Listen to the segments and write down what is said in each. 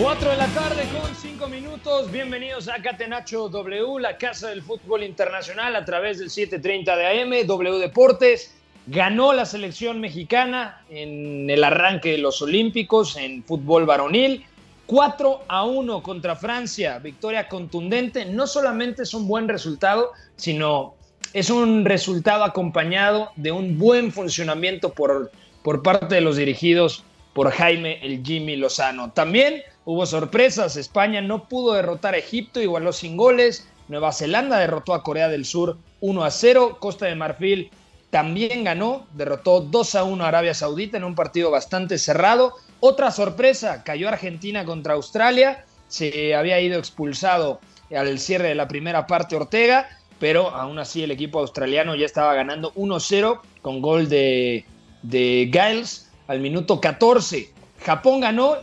4 de la tarde con 5 minutos. Bienvenidos a Catenacho W, la casa del fútbol internacional a través del 730 de AM, W Deportes. Ganó la selección mexicana en el arranque de los Olímpicos en fútbol varonil. 4 a 1 contra Francia, victoria contundente. No solamente es un buen resultado, sino es un resultado acompañado de un buen funcionamiento por, por parte de los dirigidos por Jaime el Jimmy Lozano. También hubo sorpresas, España no pudo derrotar a Egipto, igualó sin goles, Nueva Zelanda derrotó a Corea del Sur 1 a 0, Costa de Marfil también ganó, derrotó 2 a 1 a Arabia Saudita en un partido bastante cerrado. Otra sorpresa, cayó Argentina contra Australia, se había ido expulsado al cierre de la primera parte Ortega, pero aún así el equipo australiano ya estaba ganando 1-0 con gol de, de Giles al minuto 14. Japón ganó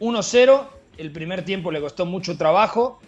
1-0, el primer tiempo le costó mucho trabajo,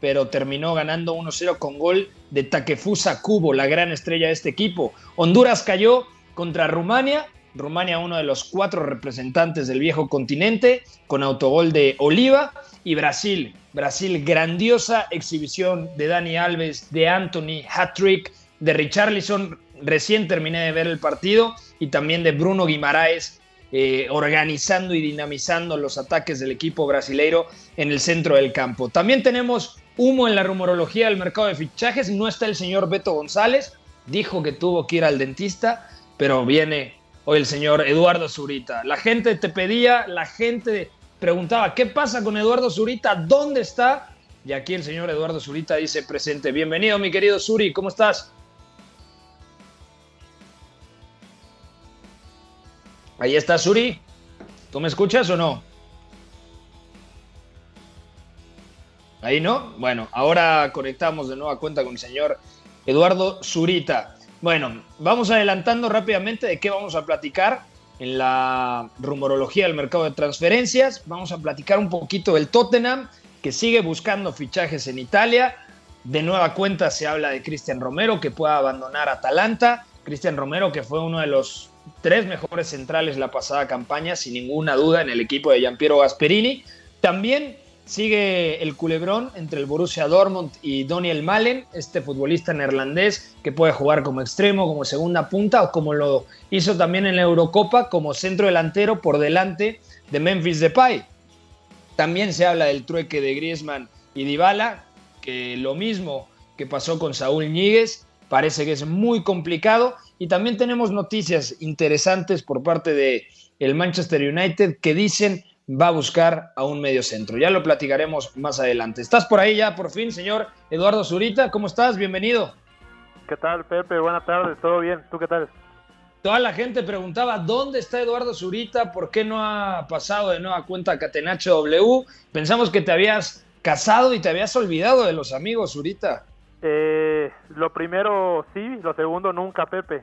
pero terminó ganando 1-0 con gol de Takefusa Kubo, la gran estrella de este equipo. Honduras cayó contra Rumania, Rumania uno de los cuatro representantes del viejo continente, con autogol de Oliva, y Brasil, Brasil grandiosa exhibición de Dani Alves, de Anthony, hat-trick, de Richarlison, recién terminé de ver el partido, y también de Bruno Guimaraes eh, organizando y dinamizando los ataques del equipo brasileiro en el centro del campo. También tenemos humo en la rumorología del mercado de fichajes. No está el señor Beto González, dijo que tuvo que ir al dentista, pero viene hoy el señor Eduardo Zurita. La gente te pedía, la gente preguntaba, ¿qué pasa con Eduardo Zurita? ¿Dónde está? Y aquí el señor Eduardo Zurita dice presente. Bienvenido, mi querido Zuri, ¿cómo estás? Ahí está Suri. ¿Tú me escuchas o no? Ahí no. Bueno, ahora conectamos de nueva cuenta con el señor Eduardo Zurita. Bueno, vamos adelantando rápidamente de qué vamos a platicar en la rumorología del mercado de transferencias. Vamos a platicar un poquito del Tottenham, que sigue buscando fichajes en Italia. De nueva cuenta se habla de Cristian Romero, que pueda abandonar Atalanta. Cristian Romero, que fue uno de los tres mejores centrales la pasada campaña, sin ninguna duda, en el equipo de Giampiero Gasperini. También sigue el culebrón entre el Borussia Dortmund y Daniel Malen, este futbolista neerlandés que puede jugar como extremo, como segunda punta o como lo hizo también en la Eurocopa como centro delantero por delante de Memphis Depay. También se habla del trueque de Griezmann y Dybala, que lo mismo que pasó con Saúl Ñíguez, parece que es muy complicado y también tenemos noticias interesantes por parte de el Manchester United que dicen va a buscar a un medio centro. Ya lo platicaremos más adelante. ¿Estás por ahí ya por fin, señor Eduardo Zurita? ¿Cómo estás? Bienvenido. ¿Qué tal, Pepe? Buenas tardes, ¿todo bien? ¿Tú qué tal? Toda la gente preguntaba, ¿dónde está Eduardo Zurita? ¿Por qué no ha pasado de nueva cuenta a Catenacho W? Pensamos que te habías casado y te habías olvidado de los amigos, Zurita. Eh, lo primero sí, lo segundo nunca, Pepe.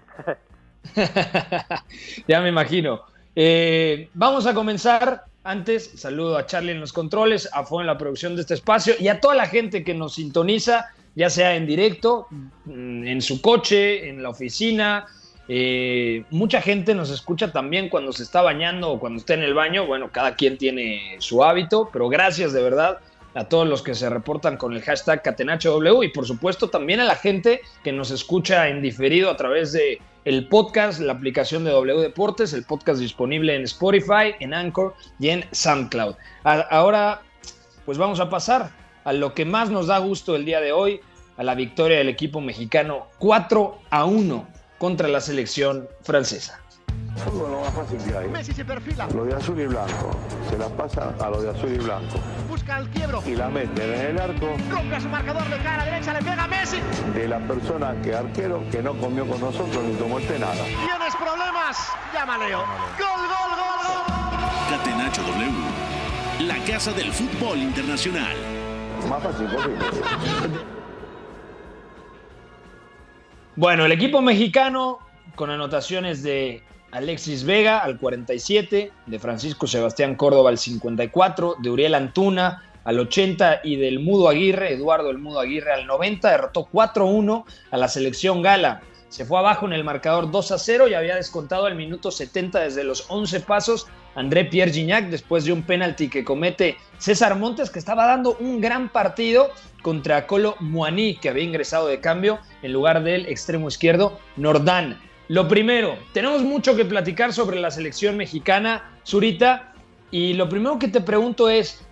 ya me imagino. Eh, vamos a comenzar. Antes, saludo a Charlie en los controles, a Fo en la producción de este espacio y a toda la gente que nos sintoniza, ya sea en directo, mm, en su coche, en la oficina. Eh, mucha gente nos escucha también cuando se está bañando o cuando está en el baño. Bueno, cada quien tiene su hábito, pero gracias de verdad a todos los que se reportan con el hashtag CatenachoW y por supuesto también a la gente que nos escucha en diferido a través de el podcast, la aplicación de W Deportes, el podcast disponible en Spotify, en Anchor y en SoundCloud. Ahora, pues vamos a pasar a lo que más nos da gusto el día de hoy, a la victoria del equipo mexicano 4 a 1 contra la selección francesa. Fútbol lo más fácil que hay. Messi se perfila. Lo de azul y blanco. Se la pasa a lo de azul y blanco. Busca el quiebro. Y la mete en el arco Rompe su marcador de cara derecha. Le pega a Messi. de la persona que arquero que no comió con nosotros ni tomó el té nada. ¿Tienes problemas? Llama Leo. Gol, gol, gol, gol. Catenacho W, la casa del fútbol internacional. Más fácil posible. Bueno, el equipo mexicano con anotaciones de Alexis Vega al 47, de Francisco Sebastián Córdoba al 54, de Uriel Antuna al 80 y del Mudo Aguirre, Eduardo el Mudo Aguirre al 90, derrotó 4-1 a la selección gala. Se fue abajo en el marcador 2 0 y había descontado al minuto 70 desde los 11 pasos André Pierre Gignac después de un penalti que comete César Montes, que estaba dando un gran partido contra Colo Muaní, que había ingresado de cambio en lugar del extremo izquierdo Nordán. Lo primero, tenemos mucho que platicar sobre la selección mexicana, Zurita, y lo primero que te pregunto es,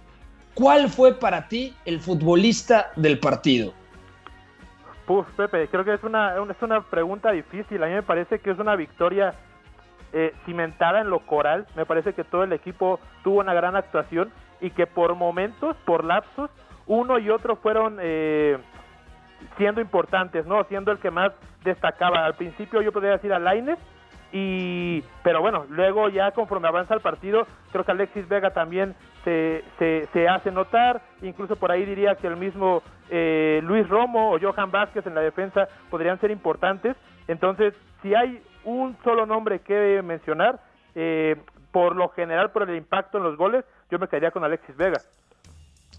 ¿cuál fue para ti el futbolista del partido? Puf, Pepe, creo que es una, es una pregunta difícil. A mí me parece que es una victoria eh, cimentada en lo coral. Me parece que todo el equipo tuvo una gran actuación y que por momentos, por lapsos, uno y otro fueron eh, siendo importantes, ¿no? Siendo el que más destacaba. Al principio yo podría decir a Laines, y, pero bueno, luego ya conforme avanza el partido, creo que Alexis Vega también se, se, hace notar, incluso por ahí diría que el mismo eh, Luis Romo o Johan Vázquez en la defensa podrían ser importantes. Entonces, si hay un solo nombre que mencionar, eh, por lo general, por el impacto en los goles, yo me quedaría con Alexis Vega.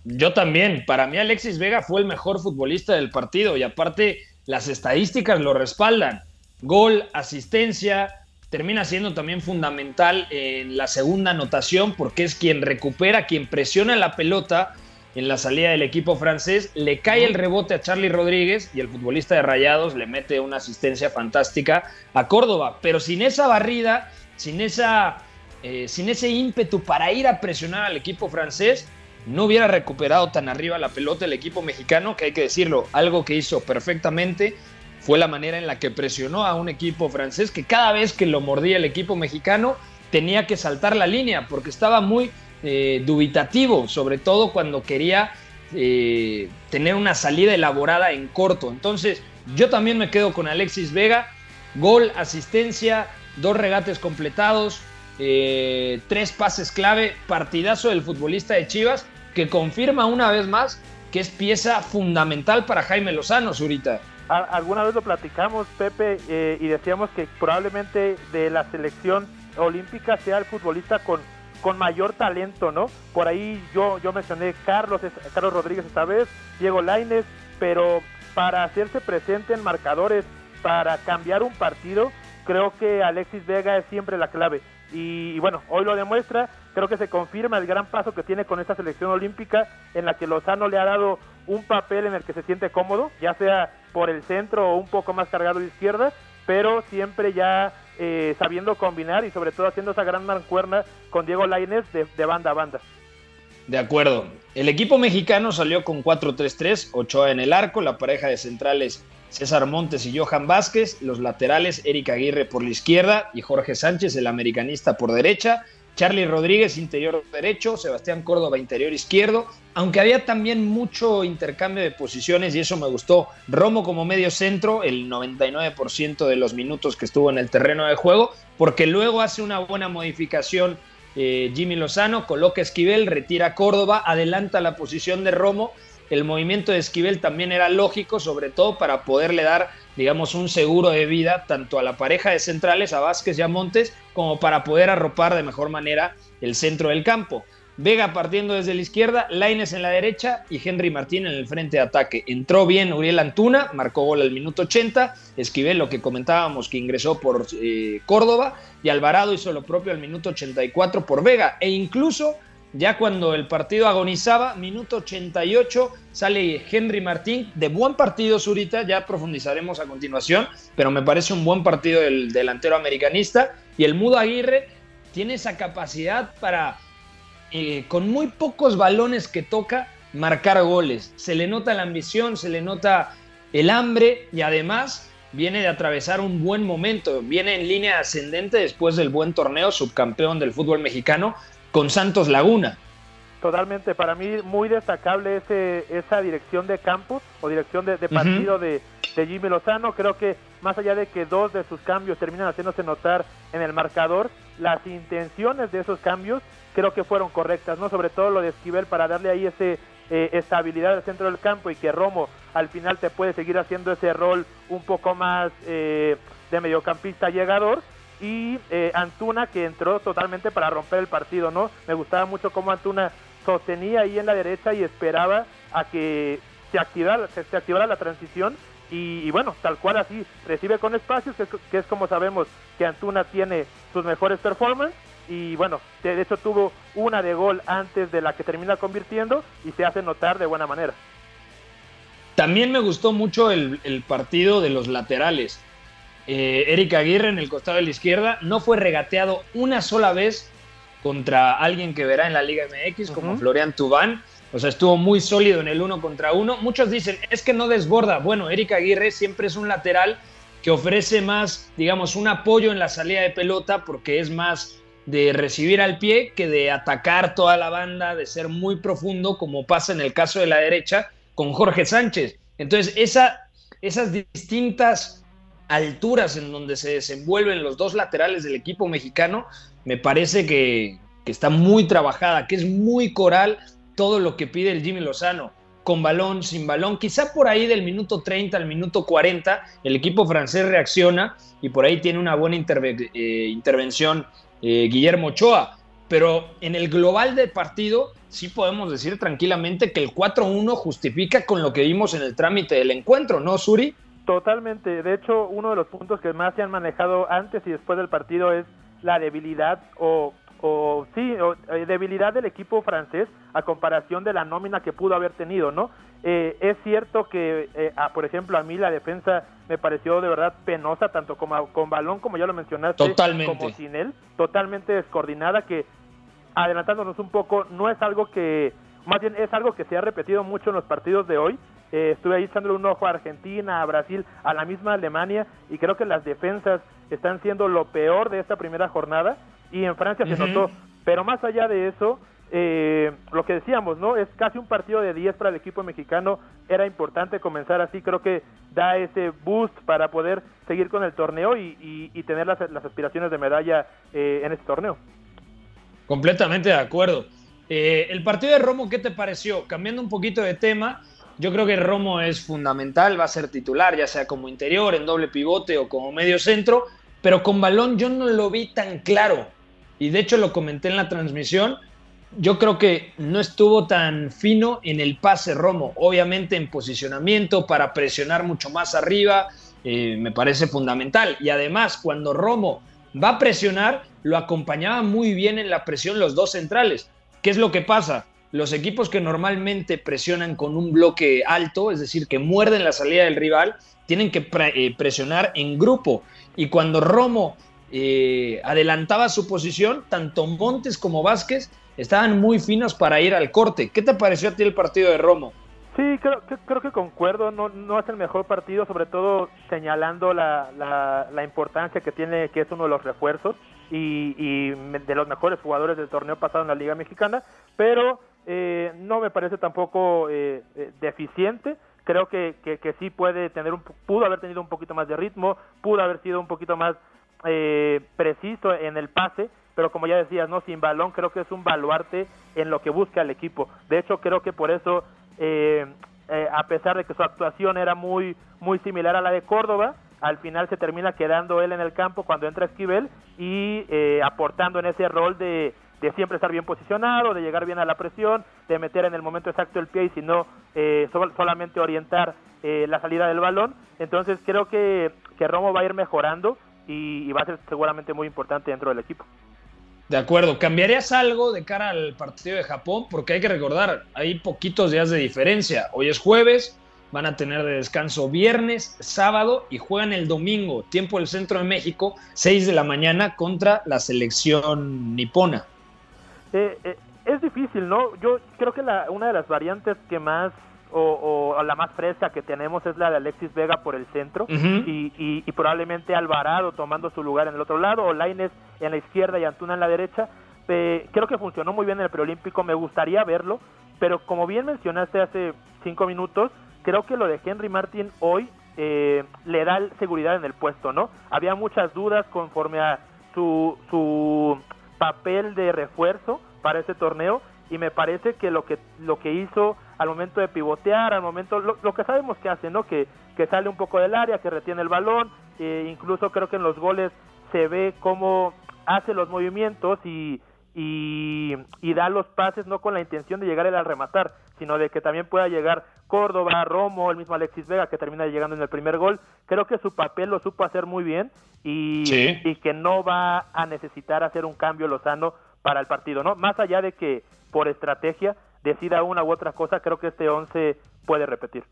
Yo también. Para mí Alexis Vega fue el mejor futbolista del partido y aparte las estadísticas lo respaldan. Gol, asistencia, termina siendo también fundamental en la segunda anotación porque es quien recupera, quien presiona la pelota en la salida del equipo francés, le cae el rebote a Charlie Rodríguez y el futbolista de Rayados le mete una asistencia fantástica a Córdoba, pero sin esa barrida, sin, esa, eh, sin ese ímpetu para ir a presionar al equipo francés, no hubiera recuperado tan arriba la pelota el equipo mexicano, que hay que decirlo, algo que hizo perfectamente fue la manera en la que presionó a un equipo francés que cada vez que lo mordía el equipo mexicano tenía que saltar la línea porque estaba muy eh, dubitativo, sobre todo cuando quería eh, tener una salida elaborada en corto. Entonces, yo también me quedo con Alexis Vega, gol, asistencia, dos regates completados, eh, tres pases clave, partidazo del futbolista de Chivas, que confirma una vez más que es pieza fundamental para Jaime Lozano, Zurita. Alguna vez lo platicamos, Pepe, y decíamos que probablemente de la selección olímpica sea el futbolista con con mayor talento, ¿no? Por ahí yo, yo mencioné Carlos, Carlos Rodríguez esta vez, Diego Laines, pero para hacerse presente en marcadores, para cambiar un partido, creo que Alexis Vega es siempre la clave. Y, bueno, hoy lo demuestra, creo que se confirma el gran paso que tiene con esta selección olímpica en la que Lozano le ha dado un papel en el que se siente cómodo, ya sea por el centro o un poco más cargado de izquierda, pero siempre ya eh, sabiendo combinar y sobre todo haciendo esa gran mancuerna con Diego Lainez de, de banda a banda. De acuerdo. El equipo mexicano salió con 4-3-3, Ochoa en el arco, la pareja de centrales César Montes y Johan Vázquez, los laterales Eric Aguirre por la izquierda y Jorge Sánchez, el americanista, por derecha, Charlie Rodríguez, interior derecho, Sebastián Córdoba, interior izquierdo, aunque había también mucho intercambio de posiciones y eso me gustó. Romo como medio centro, el 99% de los minutos que estuvo en el terreno de juego, porque luego hace una buena modificación eh, Jimmy Lozano, coloca Esquivel, retira Córdoba, adelanta la posición de Romo. El movimiento de Esquivel también era lógico, sobre todo para poderle dar digamos, un seguro de vida tanto a la pareja de centrales, a Vázquez y a Montes, como para poder arropar de mejor manera el centro del campo. Vega partiendo desde la izquierda, Laines en la derecha y Henry Martín en el frente de ataque. Entró bien Uriel Antuna, marcó gol al minuto 80, Esquivel lo que comentábamos que ingresó por eh, Córdoba y Alvarado hizo lo propio al minuto 84 por Vega e incluso ya cuando el partido agonizaba, minuto 88, sale Henry Martín, de buen partido Zurita, ya profundizaremos a continuación, pero me parece un buen partido del delantero americanista. Y el Mudo Aguirre tiene esa capacidad para, eh, con muy pocos balones que toca, marcar goles. Se le nota la ambición, se le nota el hambre y además viene de atravesar un buen momento, viene en línea ascendente después del buen torneo, subcampeón del fútbol mexicano, con Santos Laguna. Totalmente, para mí muy destacable ese, esa dirección de campo o dirección de, partido de, Jimmy Lozano. Creo que más allá de que dos de sus cambios terminan haciéndose notar en el marcador, las intenciones de esos cambios creo que fueron correctas, ¿no? Sobre todo lo de Esquivel para darle ahí ese eh, estabilidad al centro del campo y que Romo al final te puede seguir haciendo ese rol un poco más eh, de mediocampista llegador y eh, Antuna que entró totalmente para romper el partido, ¿no? Me gustaba mucho cómo Antuna sostenía ahí en la derecha y esperaba a que se activara, se, activara la transición y, bueno, tal cual así, recibe con espacios, que es, como sabemos que Antuna tiene sus mejores performances y bueno, de hecho tuvo una de gol antes de la que termina convirtiendo y se hace notar de buena manera. También me gustó mucho el, partido de los laterales. Eh, Eric Aguirre en el costado de la izquierda no fue regateado una sola vez contra alguien que verá en la Liga MX como Florian Tubán. O sea, estuvo muy sólido en el uno contra uno. Muchos dicen, es que no desborda. Bueno, Eric Aguirre siempre es un lateral que ofrece más, digamos, un apoyo en la salida de pelota porque es más de recibir al pie que de atacar toda la banda, de ser muy profundo, como pasa en el caso de la derecha con Jorge Sánchez. Entonces, esa, esas distintas alturas en donde se desenvuelven los dos laterales del equipo mexicano, me parece que, está muy trabajada, que es muy coral todo lo que pide el Jimmy Lozano con balón, sin balón. Quizá por ahí del minuto 30 al minuto 40 el equipo francés reacciona y por ahí tiene una buena eh, intervención eh, Guillermo Ochoa. Pero en el global del partido sí podemos decir tranquilamente que el 4-1 justifica con lo que vimos en el trámite del encuentro, ¿no, Suri? Totalmente. De hecho, uno de los puntos que más se han manejado antes y después del partido es la debilidad o o sí, eh, debilidad del equipo francés a comparación de la nómina que pudo haber tenido, ¿no? Eh, es cierto que, eh, por ejemplo, a mí la defensa me pareció de verdad penosa, tanto como, con balón, como ya lo mencionaste, como sin él, totalmente descoordinada, que adelantándonos un poco, no es algo que, más bien es algo que se ha repetido mucho en los partidos de hoy. estuve ahí echándole un ojo a Argentina, a Brasil, a la misma Alemania, y creo que las defensas están siendo lo peor de esta primera jornada y en Francia se notó. Pero más allá de eso, eh, lo que decíamos, ¿no? Es casi un partido de 10 para el equipo mexicano. Era importante comenzar así. Creo que da ese boost para poder seguir con el torneo y, tener las, aspiraciones de medalla eh, en este torneo. Completamente de acuerdo. Eh, el partido de Romo, ¿qué te pareció? Cambiando un poquito de tema, yo creo que Romo es fundamental, va a ser titular, ya sea como interior, en doble pivote o como medio centro, pero con balón yo no lo vi tan claro y de hecho lo comenté en la transmisión, yo creo que no estuvo tan fino en el pase Romo, obviamente en posicionamiento para presionar mucho más arriba, eh, me parece fundamental. Y además, cuando Romo va a presionar, lo acompañaba muy bien en la presión los dos centrales. ¿Qué es lo que pasa? Los equipos que normalmente presionan con un bloque alto, es decir, que muerden la salida del rival, tienen que eh, presionar en grupo. Y cuando Romo eh, adelantaba su posición, tanto Montes como Vázquez estaban muy finos para ir al corte. ¿Qué te pareció a ti el partido de Romo? Sí, creo, creo que concuerdo, no, no es el mejor partido, sobre todo señalando la, la, importancia que tiene, que es uno de los refuerzos y, y, de los mejores jugadores del torneo pasado en la Liga Mexicana, pero eh, no me parece tampoco eh, deficiente creo que, que, que, sí puede tener un, pudo haber tenido un poquito más de ritmo, pudo haber sido un poquito más eh, preciso en el pase, pero como ya decías, no sin balón, creo que es un baluarte en lo que busca el equipo. De hecho, creo que por eso, eh, eh, a pesar de que su actuación era muy, muy similar a la de Córdoba, al final se termina quedando él en el campo cuando entra Esquivel y eh, aportando en ese rol de, de siempre estar bien posicionado, de llegar bien a la presión, de meter en el momento exacto el pie y si no, eh, solamente orientar eh, la salida del balón. Entonces creo que, que Romo va a ir mejorando y, va a ser seguramente muy importante dentro del equipo. De acuerdo, ¿cambiarías algo de cara al partido de Japón? Porque hay que recordar, hay poquitos días de diferencia. Hoy es jueves, van a tener de descanso viernes, sábado y juegan el domingo, tiempo del centro de México, 6 de la mañana contra la selección nipona. Eh, eh, es difícil, ¿no? Yo creo que la, una de las variantes que más o, la más fresca que tenemos es la de Alexis Vega por el centro y, probablemente Alvarado tomando su lugar en el otro lado o Laines en la izquierda y Antuna en la derecha. creo que funcionó muy bien en el preolímpico, me gustaría verlo, pero como bien mencionaste hace cinco minutos, creo que lo de Henry Martin hoy eh, le da seguridad en el puesto, ¿no? Había muchas dudas conforme a su, su papel de refuerzo para ese torneo y me parece que lo que lo que hizo al momento de pivotear, al momento lo, que sabemos que hace, ¿no? Que, que sale un poco del área, que retiene el balón, e incluso creo que en los goles se ve cómo hace los movimientos y, y, da los pases no con la intención de llegar él al rematar, sino de que también pueda llegar Córdoba, Romo, el mismo Alexis Vega que termina llegando en el primer gol. Creo que su papel lo supo hacer muy bien y, y que no va a necesitar hacer un cambio Lozano para el partido, ¿no? Más allá de que por estrategia decida una u otra cosa, creo que este 11 puede repetir.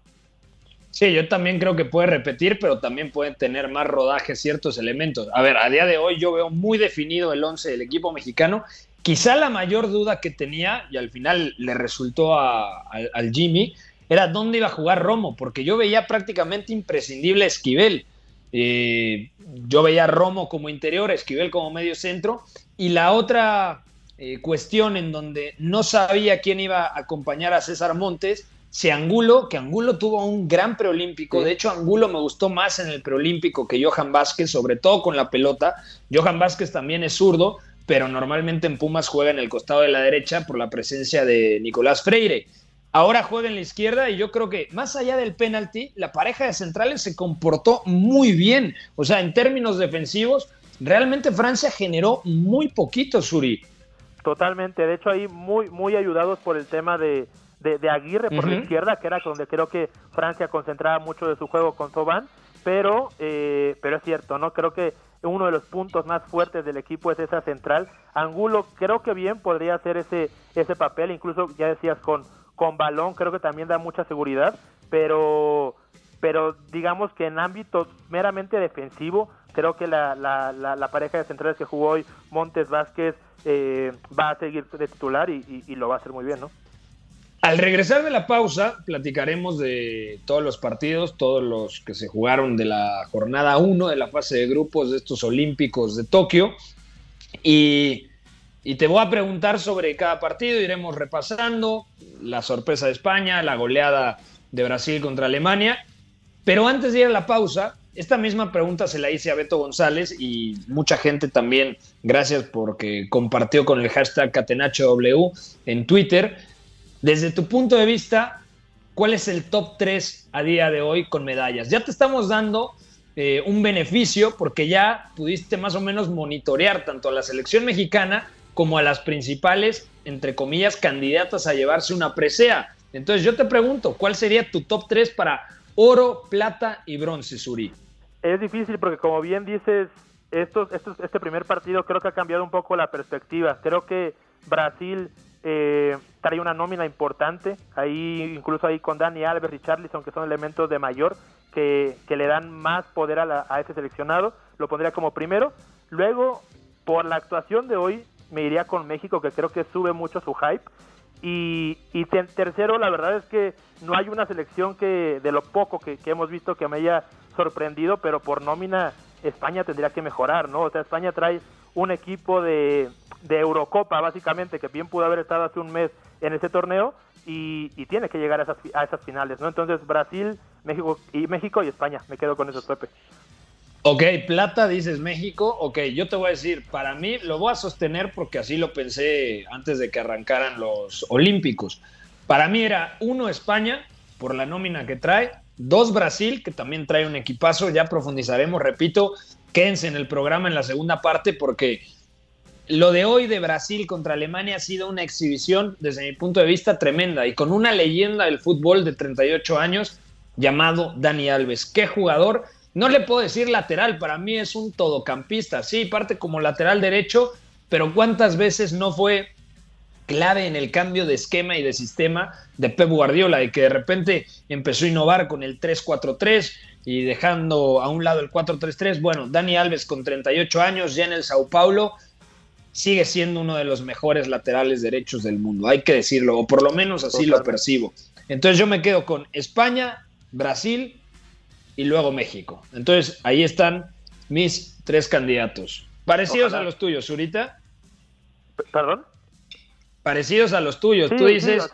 Sí, yo también creo que puede repetir, pero también puede tener más rodaje ciertos elementos. A ver, a día de hoy yo veo muy definido el 11 del equipo mexicano. Quizá la mayor duda que tenía, y al final le resultó al Jimmy, era dónde iba a jugar Romo, porque yo veía prácticamente imprescindible a Esquivel. Eh, yo veía a Romo como interior, Esquivel como medio centro, y la otra eh, cuestión en donde no sabía quién iba a acompañar a César Montes, si Angulo, que Angulo tuvo un gran preolímpico, de hecho Angulo me gustó más en el preolímpico que Johan Vázquez, sobre todo con la pelota. Johan Vázquez también es zurdo, pero normalmente en Pumas juega en el costado de la derecha por la presencia de Nicolás Freire. Ahora juega en la izquierda y yo creo que más allá del penalti, la pareja de centrales se comportó muy bien. O sea, en términos defensivos, realmente Francia generó muy poquito, Suri. Totalmente, de hecho ahí muy, muy ayudados por el tema de, de, Aguirre por la izquierda, que era donde creo que Francia concentraba mucho de su juego con Soban, pero, eh, pero es cierto, ¿no? Creo que uno de los puntos más fuertes del equipo es esa central. Angulo creo que bien podría hacer ese, ese papel, incluso ya decías con, con balón, creo que también da mucha seguridad, pero, pero digamos que en ámbito meramente defensivo, creo que la, la, la, pareja de centrales que jugó hoy, Montes Vázquez, eh, va a seguir de titular y, lo va a hacer muy bien, ¿no? Al regresar de la pausa, platicaremos de todos los partidos, todos los que se jugaron de la jornada 1 de la fase de grupos de estos Olímpicos de Tokio. Y, y, te voy a preguntar sobre cada partido, iremos repasando la sorpresa de España, la goleada de Brasil contra Alemania. Pero antes de ir a la pausa, esta misma pregunta se la hice a Beto González y mucha gente también, gracias porque compartió con el hashtag CatenachoW en Twitter. Desde tu punto de vista, ¿cuál es el top 3 a día de hoy con medallas? Ya te estamos dando eh, un beneficio porque ya pudiste más o menos monitorear tanto a la selección mexicana como a las principales, entre comillas, candidatas a llevarse una presea. Entonces yo te pregunto, ¿cuál sería tu top 3 para oro, plata y bronce, Suri? Es difícil porque como bien dices, este primer partido creo que ha cambiado un poco la perspectiva. Creo que Brasil eh, trae una nómina importante, ahí incluso ahí con Dani Alves y Charlison, que son elementos de mayor, que, que le dan más poder a, a ese seleccionado, lo pondría como primero. Luego, por la actuación de hoy, me iría con México, que creo que sube mucho su hype. Y, y tercero, la verdad es que no hay una selección que de lo poco que, que hemos visto que me haya sorprendido, pero por nómina España tendría que mejorar, ¿no? O sea, España trae un equipo de, de Eurocopa, básicamente, que bien pudo haber estado hace un mes en ese torneo y, tiene que llegar a esas, a esas finales, ¿no? Entonces, Brasil, México y México y España, me quedo con eso, Pepe. Ok, plata, dices México. Ok, yo te voy a decir, para mí lo voy a sostener porque así lo pensé antes de que arrancaran los Olímpicos. Para mí era uno España, por la nómina que trae, dos Brasil, que también trae un equipazo, ya profundizaremos, repito, quédense en el programa en la segunda parte porque lo de hoy de Brasil contra Alemania ha sido una exhibición, desde mi punto de vista, tremenda y con una leyenda del fútbol de 38 años llamado Dani Alves. ¿Qué jugador? No le puedo decir lateral, para mí es un todocampista, sí, parte como lateral derecho, pero ¿cuántas veces no fue clave en el cambio de esquema y de sistema de Pep Guardiola, y que de repente empezó a innovar con el 3-4-3 y dejando a un lado el 4-3-3. Bueno, Dani Alves con 38 años, ya en el Sao Paulo, sigue siendo uno de los mejores laterales derechos del mundo, hay que decirlo, o por lo menos así lo percibo. Entonces yo me quedo con España, Brasil y luego México. Entonces ahí están mis tres candidatos. Parecidos a los tuyos, Zurita. ¿Perdón? parecidos a los tuyos. Tú dices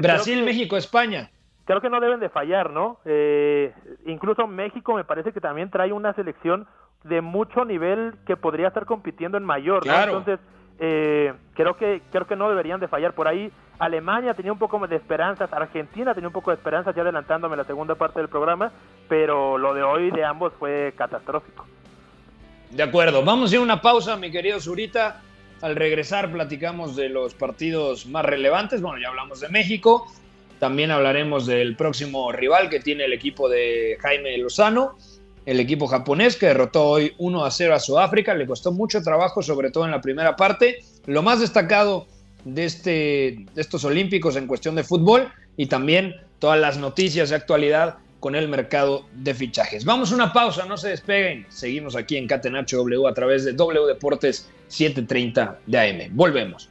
Brasil, México, España. Creo que no deben de fallar, ¿no? Eh, incluso México me parece que también trae una selección de mucho nivel que podría estar compitiendo en mayor, ¿no? Entonces, eh, creo que creo que no deberían de fallar por ahí. Alemania tenía un poco de esperanzas, Argentina tenía un poco de esperanzas, ya adelantándome la segunda parte del programa, pero lo de hoy de ambos fue catastrófico. De acuerdo, vamos a ir a una pausa, mi querido Zurita. Al regresar platicamos de los partidos más relevantes. Bueno, ya hablamos de México. También hablaremos del próximo rival que tiene el equipo de Jaime Lozano, el equipo japonés que derrotó hoy 1 a 0 a Sudáfrica. Le costó mucho trabajo, sobre todo en la primera parte. Lo más destacado de, este, de estos Olímpicos en cuestión de fútbol y también todas las noticias de actualidad con el mercado de fichajes. Vamos a una pausa, no se despeguen. Seguimos aquí en Catenacho W a través de W Deportes 730 de AM. Volvemos.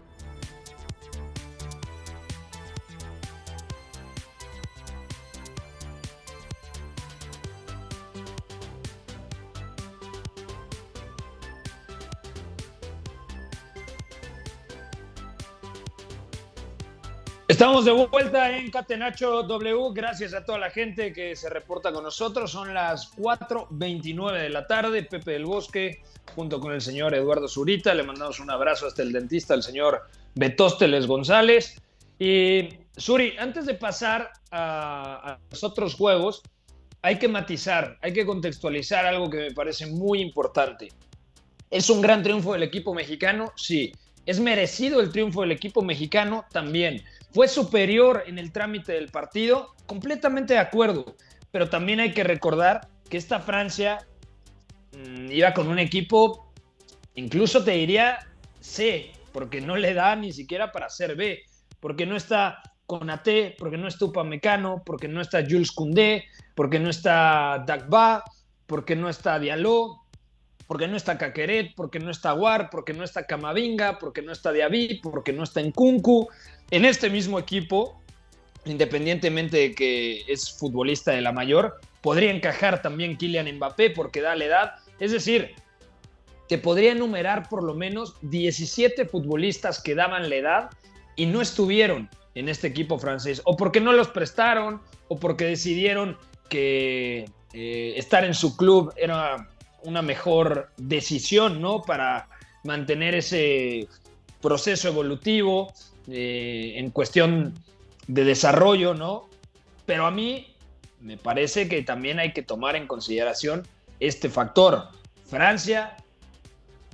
Estamos de vuelta en Catenacho W. Gracias a toda la gente que se reporta con nosotros. Son las 4.29 de la tarde. Pepe del Bosque, junto con el señor Eduardo Zurita. Le mandamos un abrazo hasta el dentista, el señor Betósteles González. Y Suri, antes de pasar a, a los otros juegos, hay que matizar, hay que contextualizar algo que me parece muy importante. ¿Es un gran triunfo del equipo mexicano? Sí. ¿Es merecido el triunfo del equipo mexicano? También. ¿Fue superior en el trámite del partido? Completamente de acuerdo. Pero también hay que recordar que esta Francia mmm, iba con un equipo, incluso te diría C, porque no le da ni siquiera para ser B, porque no está Conate, porque no está Upamecano, porque no está Jules Koundé, porque no está Dagba, porque no está Diallo, porque no está Caqueret, porque no está War, porque no está Camavinga, porque no está Diaby, porque no está Nkunku. En este mismo equipo, independientemente de que es futbolista de la mayor, podría encajar también Kylian Mbappé porque da la edad. Es decir, te podría enumerar por lo menos 17 futbolistas que daban la edad y no estuvieron en este equipo francés, o porque no los prestaron, o porque decidieron que eh, estar en su club era una mejor decisión, ¿no? Para mantener ese proceso evolutivo eh, en cuestión de desarrollo, ¿no? Pero a mí me parece que también hay que tomar en consideración este factor. Francia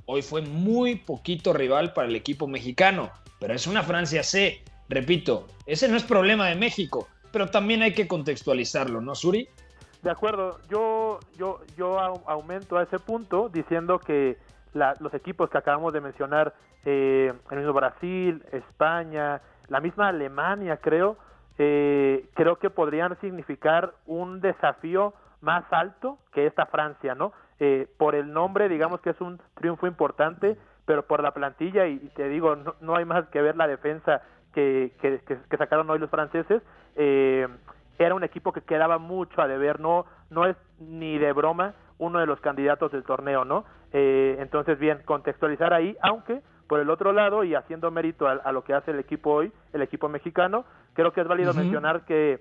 hoy fue muy poquito rival para el equipo mexicano, pero es una Francia C. Repito, ese no es problema de México, pero también hay que contextualizarlo, ¿no, Suri? De acuerdo, yo, yo, yo aumento a ese punto diciendo que la, los equipos que acabamos de mencionar, eh, el mismo Brasil, España, la misma Alemania creo, eh, creo que podrían significar un desafío más alto que esta Francia, ¿no? Eh, por el nombre, digamos que es un triunfo importante, pero por la plantilla, y, te digo, no, no, hay más que ver la defensa que, que, que, que sacaron hoy los franceses, eh, era un equipo que quedaba mucho a deber, no, no es ni de broma uno de los candidatos del torneo, ¿no? Eh, entonces, bien, contextualizar ahí, aunque por el otro lado, y haciendo mérito a, a, lo que hace el equipo hoy, el equipo mexicano, creo que es válido uh -huh. mencionar que,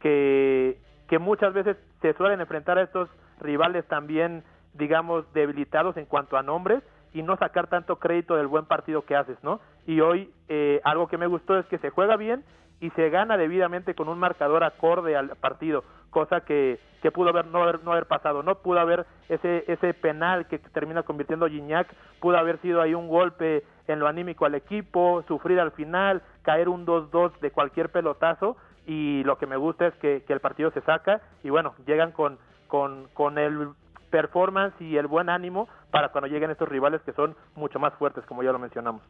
que, que muchas veces se suelen enfrentar a estos rivales también, digamos, debilitados en cuanto a nombres, y no sacar tanto crédito del buen partido que haces, ¿no? Y hoy eh, algo que me gustó es que se juega bien y se gana debidamente con un marcador acorde al partido, cosa que, que pudo haber no, haber no haber pasado, no pudo haber ese ese penal que termina convirtiendo Gignac, pudo haber sido ahí un golpe en lo anímico al equipo, sufrir al final, caer un 2-2 de cualquier pelotazo y lo que me gusta es que, que el partido se saca y bueno, llegan con con, con el performance y el buen ánimo para cuando lleguen estos rivales que son mucho más fuertes, como ya lo mencionamos.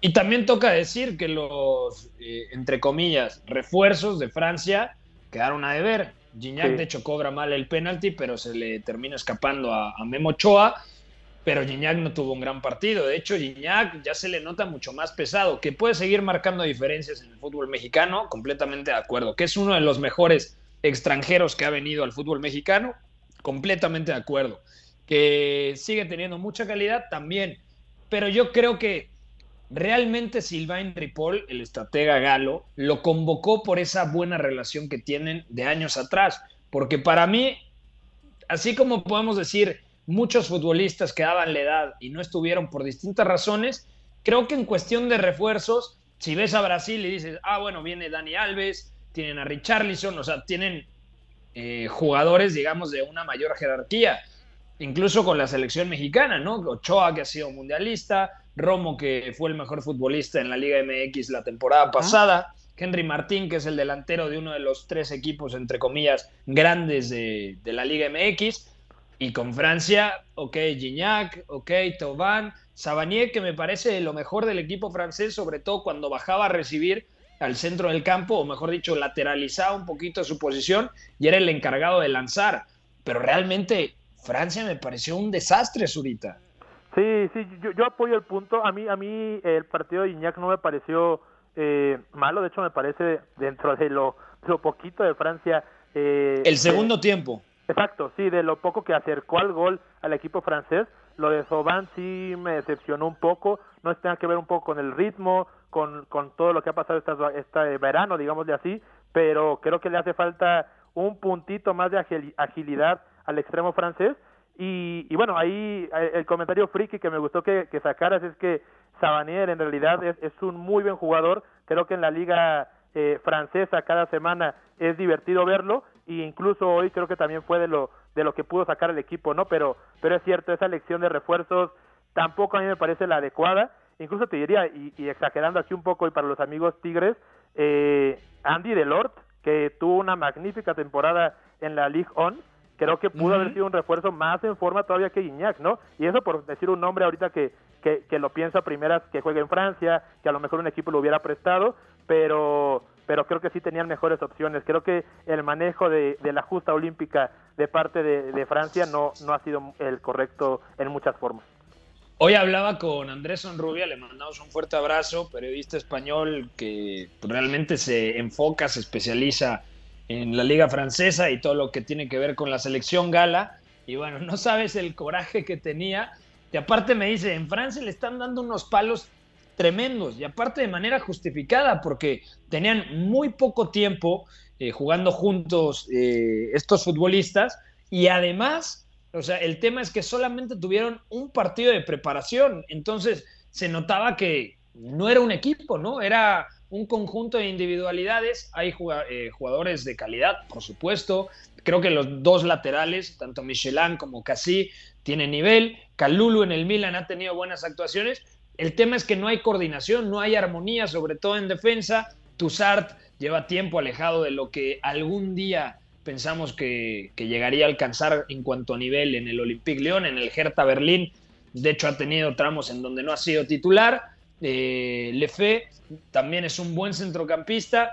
Y también toca decir que los, eh, entre comillas, refuerzos de Francia quedaron a deber. Gignac, sí. de hecho, cobra mal el penalti, pero se le termina escapando a, a Memo Ochoa. Pero Gignac no tuvo un gran partido. De hecho, Gignac ya se le nota mucho más pesado, que puede seguir marcando diferencias en el fútbol mexicano, completamente de acuerdo. Que es uno de los mejores extranjeros que ha venido al fútbol mexicano, completamente de acuerdo. Que sigue teniendo mucha calidad también. Pero yo creo que realmente Sylvain Ripoll, el estratega galo, lo convocó por esa buena relación que tienen de años atrás. Porque para mí, así como podemos decir muchos futbolistas que daban la edad y no estuvieron por distintas razones, creo que en cuestión de refuerzos, si ves a Brasil y dices, ah, bueno, viene Dani Alves, tienen a Richarlison, o sea, tienen eh, jugadores, digamos, de una mayor jerarquía, incluso con la selección mexicana, ¿no? Ochoa, que ha sido mundialista, Romo, que fue el mejor futbolista en la Liga MX la temporada pasada, Henry Martín, que es el delantero de uno de los tres equipos, entre comillas, grandes de, de la Liga MX, y con Francia, ok, Gignac, ok, Thauvin, Savanier, que me parece lo mejor del equipo francés, sobre todo cuando bajaba a recibir al centro del campo, o mejor dicho, lateralizaba un poquito su posición y era el encargado de lanzar. Pero realmente Francia me pareció un desastre, Zurita. Sí, sí, yo, apoyo el punto. A mí, a mí el partido de Iñak no me pareció eh, malo, de hecho me parece dentro de lo, poquito de Francia. Eh, el segundo tiempo. Exacto, sí, de lo poco que acercó al gol al equipo francés, lo de Soban sí me decepcionó un poco, no tenga que ver un poco con el ritmo, con, con todo lo que ha pasado este verano, digámosle así, pero creo que le hace falta un puntito más de agilidad al extremo francés. Y, y bueno, ahí eh, el comentario friki que me gustó que, sacaras es que Sabanier en realidad es, un muy buen jugador, creo que en la liga eh, francesa cada semana es divertido verlo y incluso hoy creo que también fue de lo de lo que pudo sacar el equipo, ¿no? Pero pero es cierto, esa elección de refuerzos tampoco a mí me parece la adecuada. Incluso te diría, y, exagerando aquí un poco y para los amigos Tigres, eh, Andy Delort, que tuvo una magnífica temporada en la Ligue On, creo que pudo haber sido un refuerzo más en forma todavía que Iñak, ¿no? Y eso por decir un nombre ahorita que, que, que lo piensa primeras que juegue en Francia, que a lo mejor un equipo lo hubiera prestado, pero pero creo que sí tenían mejores opciones. Creo que el manejo de, la justa olímpica de parte de, Francia no, no ha sido el correcto en muchas formas. Hoy hablaba con Andrés Sonrubia, le mandamos un fuerte abrazo, periodista español que realmente se enfoca, se especializa en la liga francesa y todo lo que tiene que ver con la selección gala. Y bueno, no sabes el coraje que tenía. Y aparte me dice, en Francia le están dando unos palos tremendos y aparte de manera justificada porque tenían muy poco tiempo eh, jugando juntos eh, estos futbolistas y además, o sea, el tema es que solamente tuvieron un partido de preparación, entonces se notaba que no era un equipo, ¿no? Era un conjunto de individualidades, hay eh, jugadores de calidad, por supuesto, creo que los dos laterales, tanto Michelin como Cassi, tienen nivel, Calulu en el Milan ha tenido buenas actuaciones, el tema es que no hay coordinación, no hay armonía, sobre todo en defensa. Tussart lleva tiempo alejado de lo que algún día pensamos que, llegaría a alcanzar en cuanto a nivel en el Olympique Lyon, en el Hertha Berlín. De hecho, ha tenido tramos en donde no ha sido titular. Eh, Lefe también es un buen centrocampista,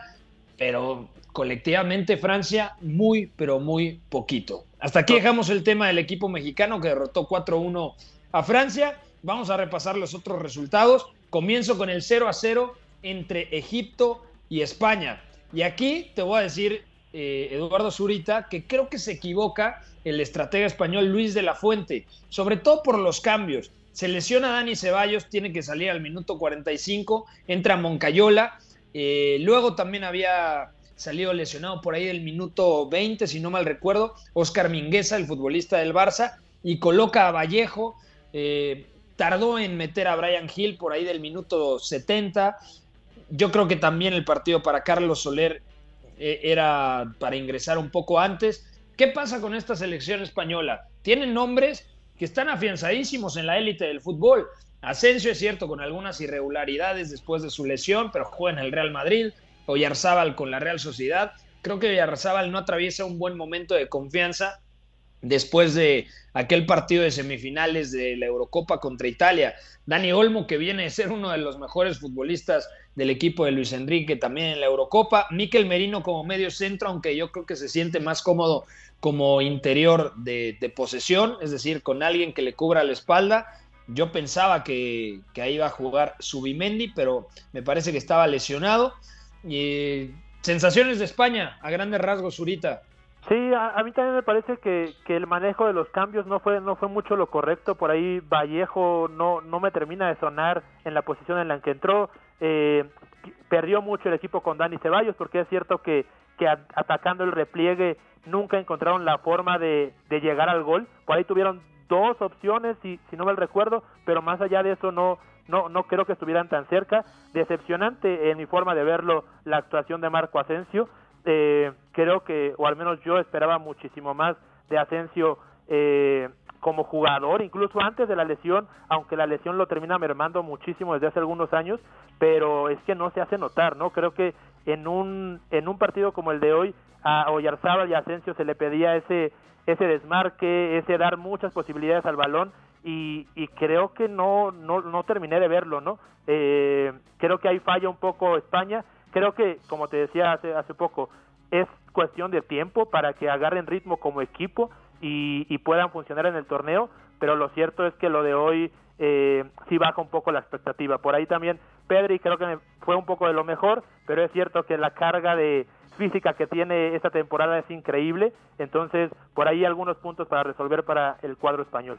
pero colectivamente Francia muy, pero muy poquito. Hasta aquí dejamos el tema del equipo mexicano que derrotó 4-1 a Francia. Vamos a repasar los otros resultados. Comienzo con el 0 a 0 entre Egipto y España. Y aquí te voy a decir, eh, Eduardo Zurita, que creo que se equivoca el estratega español Luis de la Fuente, sobre todo por los cambios. Se lesiona Dani Ceballos, tiene que salir al minuto 45, entra Moncayola, eh, luego también había salido lesionado por ahí del minuto 20, si no mal recuerdo, Oscar Mingueza, el futbolista del Barça, y coloca a Vallejo, eh, tardó en meter a Brian Hill por ahí del minuto 70. Yo creo que también el partido para Carlos Soler eh, era para ingresar un poco antes. ¿Qué pasa con esta selección española? Tienen nombres que están afianzadísimos en la élite del fútbol. Asensio es cierto con algunas irregularidades después de su lesión, pero juega en el Real Madrid. Oyarzábal con la Real Sociedad. Creo que Oyarzábal no atraviesa un buen momento de confianza después de aquel partido de semifinales de la Eurocopa contra Italia. Dani Olmo, que viene a ser uno de los mejores futbolistas del equipo de Luis Enrique también en la Eurocopa. Miquel Merino como medio centro, aunque yo creo que se siente más cómodo como interior de, posesión, es decir, con alguien que le cubra la espalda. Yo pensaba que, ahí iba a jugar Subimendi, pero me parece que estaba lesionado. Y, sensaciones de España, a grandes rasgos, Zurita. Sí, a, mí también me parece que, que, el manejo de los cambios no fue no fue mucho lo correcto. Por ahí Vallejo no, no me termina de sonar en la posición en la que entró. Eh, perdió mucho el equipo con Dani Ceballos porque es cierto que, que atacando el repliegue nunca encontraron la forma de, de llegar al gol. Por ahí tuvieron dos opciones, si, si no mal recuerdo, pero más allá de eso no, no, no creo que estuvieran tan cerca. Decepcionante en mi forma de verlo la actuación de Marco Asensio. Eh, creo que, o al menos yo esperaba muchísimo más de Asensio eh, como jugador, incluso antes de la lesión, aunque la lesión lo termina mermando muchísimo desde hace algunos años, pero es que no se hace notar, ¿no? Creo que en un, en un partido como el de hoy, a Oyarzábal y a Asensio se le pedía ese, ese desmarque, ese dar muchas posibilidades al balón, y, y creo que no, no, no terminé de verlo, ¿no? Eh, creo que ahí falla un poco España, creo que, como te decía hace, hace poco, es cuestión de tiempo para que agarren ritmo como equipo, y, puedan funcionar en el torneo, pero lo cierto es que lo de hoy eh, sí baja un poco la expectativa. Por ahí también Pedri creo que fue un poco de lo mejor, pero es cierto que la carga de física que tiene esta temporada es increíble, entonces por ahí algunos puntos para resolver para el cuadro español.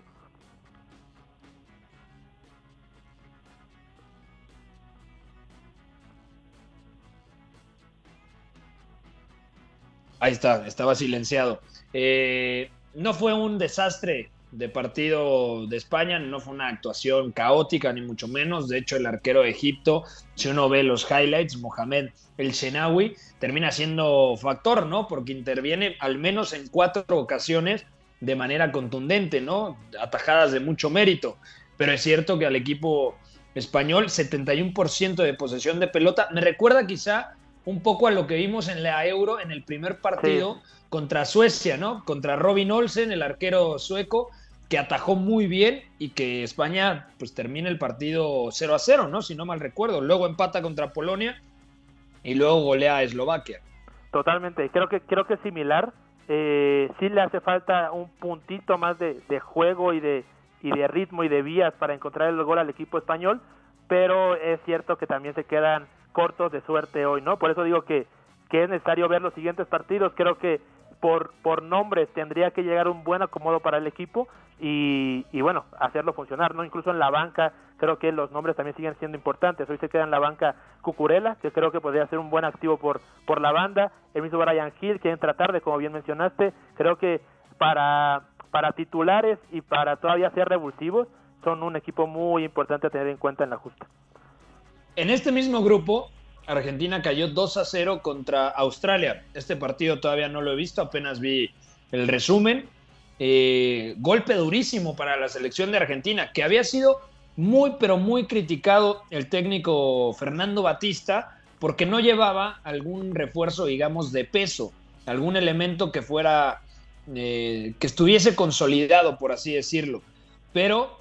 Ahí está, estaba silenciado. Eh, no fue un desastre de partido de España, no fue una actuación caótica, ni mucho menos. De hecho, el arquero de Egipto, si uno ve los highlights, Mohamed El Shenawi, termina siendo factor, ¿no? Porque interviene al menos en cuatro ocasiones de manera contundente, ¿no? Atajadas de mucho mérito. Pero es cierto que al equipo español, 71% de posesión de pelota, me recuerda quizá un poco a lo que vimos en la Euro en el primer partido contra Suecia, ¿no? Contra Robin Olsen, el arquero sueco, que atajó muy bien y que España pues termina el partido 0 a 0, ¿no? Si no mal recuerdo. Luego empata contra Polonia y luego golea a Eslovaquia. Totalmente, creo que creo que es similar. Eh, sí le hace falta un puntito más de, juego y de y de ritmo y de vías para encontrar el gol al equipo español, pero es cierto que también se quedan cortos de suerte hoy, ¿no? Por eso digo que, que es necesario ver los siguientes partidos. Creo que por, por nombres tendría que llegar un buen acomodo para el equipo y, y, bueno, hacerlo funcionar, ¿no? Incluso en la banca creo que los nombres también siguen siendo importantes. Hoy se queda en la banca Cucurella, que creo que podría ser un buen activo por, por la banda. El mismo Brian Hill, que entra tarde, como bien mencionaste. Creo que para, para titulares y para todavía ser revulsivos, son un equipo muy importante a tener en cuenta en la justa. En este mismo grupo, Argentina cayó 2 a 0 contra Australia. Este partido todavía no lo he visto, apenas vi el resumen. Eh, golpe durísimo para la selección de Argentina, que había sido muy, pero muy criticado el técnico Fernando Batista porque no llevaba algún refuerzo, digamos, de peso, algún elemento que fuera, eh, que estuviese consolidado, por así decirlo. Pero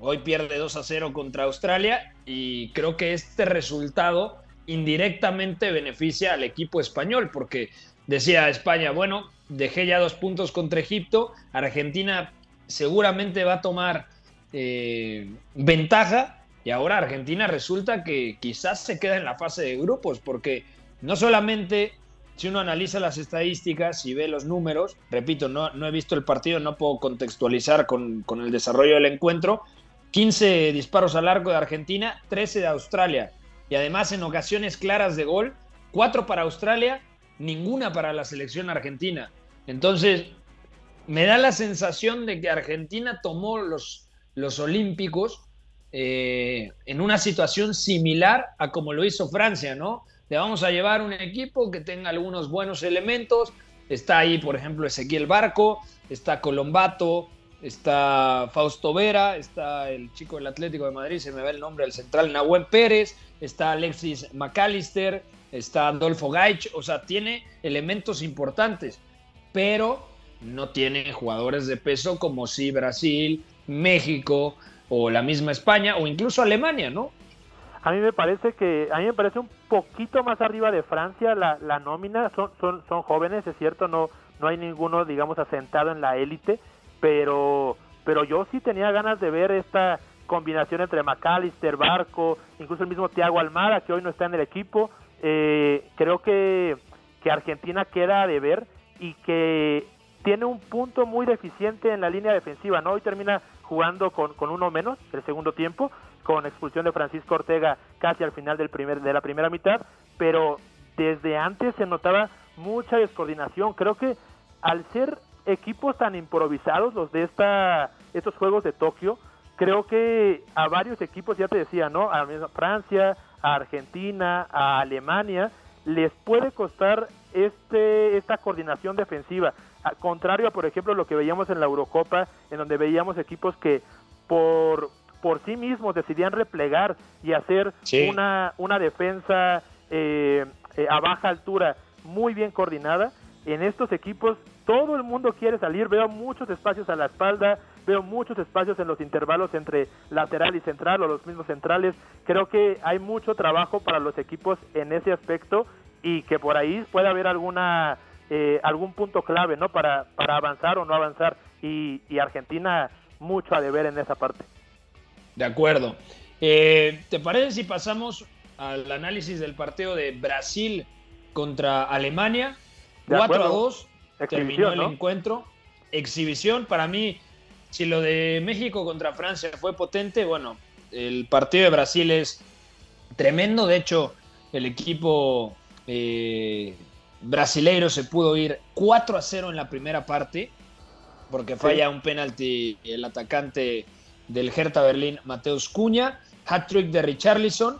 hoy pierde 2 a 0 contra Australia y creo que este resultado indirectamente beneficia al equipo español, porque decía España, bueno, dejé ya dos puntos contra Egipto, Argentina seguramente va a tomar eh, ventaja y ahora Argentina resulta que quizás se queda en la fase de grupos, porque no solamente si uno analiza las estadísticas y ve los números, repito, no, no he visto el partido, no puedo contextualizar con, con el desarrollo del encuentro, 15 disparos al arco de Argentina, 13 de Australia y además en ocasiones claras de gol, cuatro para Australia, ninguna para la selección argentina. Entonces, me da la sensación de que Argentina tomó los, los Olímpicos eh, en una situación similar a como lo hizo Francia, ¿no? Le vamos a llevar un equipo que tenga algunos buenos elementos. Está ahí, por ejemplo, Ezequiel Barco, está Colombato, está Fausto Vera, está el chico del Atlético de Madrid, se me ve el nombre del central, Nahuel Pérez, está Alexis McAllister, está Adolfo Gaich, o sea, tiene elementos importantes, pero no tiene jugadores de peso como si Brasil, México o la misma España o incluso Alemania, ¿no? A mí me parece que, a mí me parece un poquito más arriba de Francia la, la nómina, son, son, son jóvenes, es cierto, no, no hay ninguno, digamos, asentado en la élite, pero, pero yo sí tenía ganas de ver esta combinación entre McAllister, Barco, incluso el mismo Thiago Almada, que hoy no está en el equipo. Eh, creo que, que Argentina queda de ver y que tiene un punto muy deficiente en la línea defensiva, ¿no? Hoy termina jugando con, con uno menos el segundo tiempo, con expulsión de Francisco Ortega casi al final del primer, de la primera mitad, pero desde antes se notaba mucha descoordinación. Creo que al ser equipos tan improvisados los de esta, estos Juegos de Tokio, creo que a varios equipos, ya te decía, ¿no? A Francia, a Argentina, a Alemania, les puede costar este, esta coordinación defensiva. contrario a, por ejemplo, lo que veíamos en la Eurocopa, en donde veíamos equipos que por, por sí mismos decidían replegar y hacer una, una defensa eh, eh, a baja altura muy bien coordinada. En estos equipos todo el mundo quiere salir, veo muchos espacios a la espalda, veo muchos espacios en los intervalos entre lateral y central o los mismos centrales. Creo que hay mucho trabajo para los equipos en ese aspecto y que por ahí puede haber alguna eh, algún punto clave no para, para avanzar o no avanzar. Y, Argentina mucho a deber en esa parte. De acuerdo. Eh, ¿te parece si pasamos al análisis del partido de Brasil contra Alemania 4 a 2 terminó el encuentro. Exhibición para mí si lo de México contra Francia fue potente bueno el partido de Brasil es tremendo. De hecho el equipo eh, brasileiro se pudo ir 4 a 0 en la primera parte, porque falla un penalti el atacante del Hertha Berlín, Mateus Cuña, hat-trick de Richarlison,